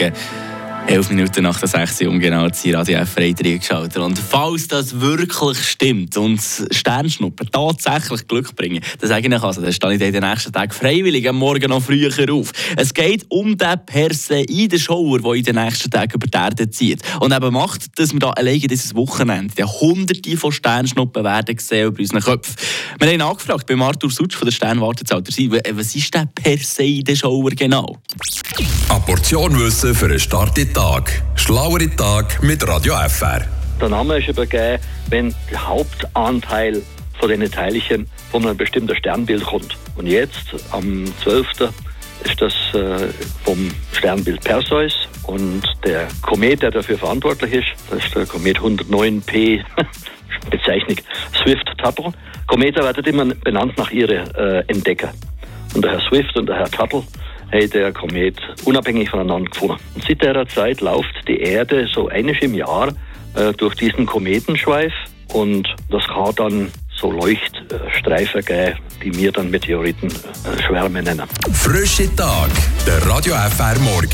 Morgen. 11 Minuten nach der 6 Uhr um genau die Radio F geschaltet. Und falls das wirklich stimmt und Sternschnuppen tatsächlich Glück bringen, dann sage ich also, dann stehe ich den nächsten Tagen freiwillig am Morgen noch früher auf. Es geht um den Perseiden-Schauer, der in den nächsten Tagen über die Erde zieht. Und eben macht, dass wir da alleine dieses Wochenende die hunderte von Sternschnuppen werden gesehen über unseren Köpfen. Wir haben angefragt bei Arthur Sutsch von der Sternwarte was ist der Perseiden-Schauer genau? Portion Wissen für einen Start in den Tag. Schlauere Tag mit Radio FR. Der Name ist übergeben, wenn der Hauptanteil von den Teilchen von einem bestimmten Sternbild kommt. Und jetzt, am 12. ist das äh, vom Sternbild Perseus und der Komet, der dafür verantwortlich ist, das ist der Komet 109P, Bezeichnung Swift-Tuttle. Komete werden immer benannt nach ihren äh, Entdecker. Und der Herr Swift und der Herr Tuttle haben der Komet unabhängig voneinander gefunden. Und seit dieser Zeit läuft die Erde so einiges im Jahr äh, durch diesen Kometenschweif und das kann dann so Leuchtstreifen geben, die wir dann Meteoritenschwärme äh, nennen. Frische Tag, der Radio FR Morgen.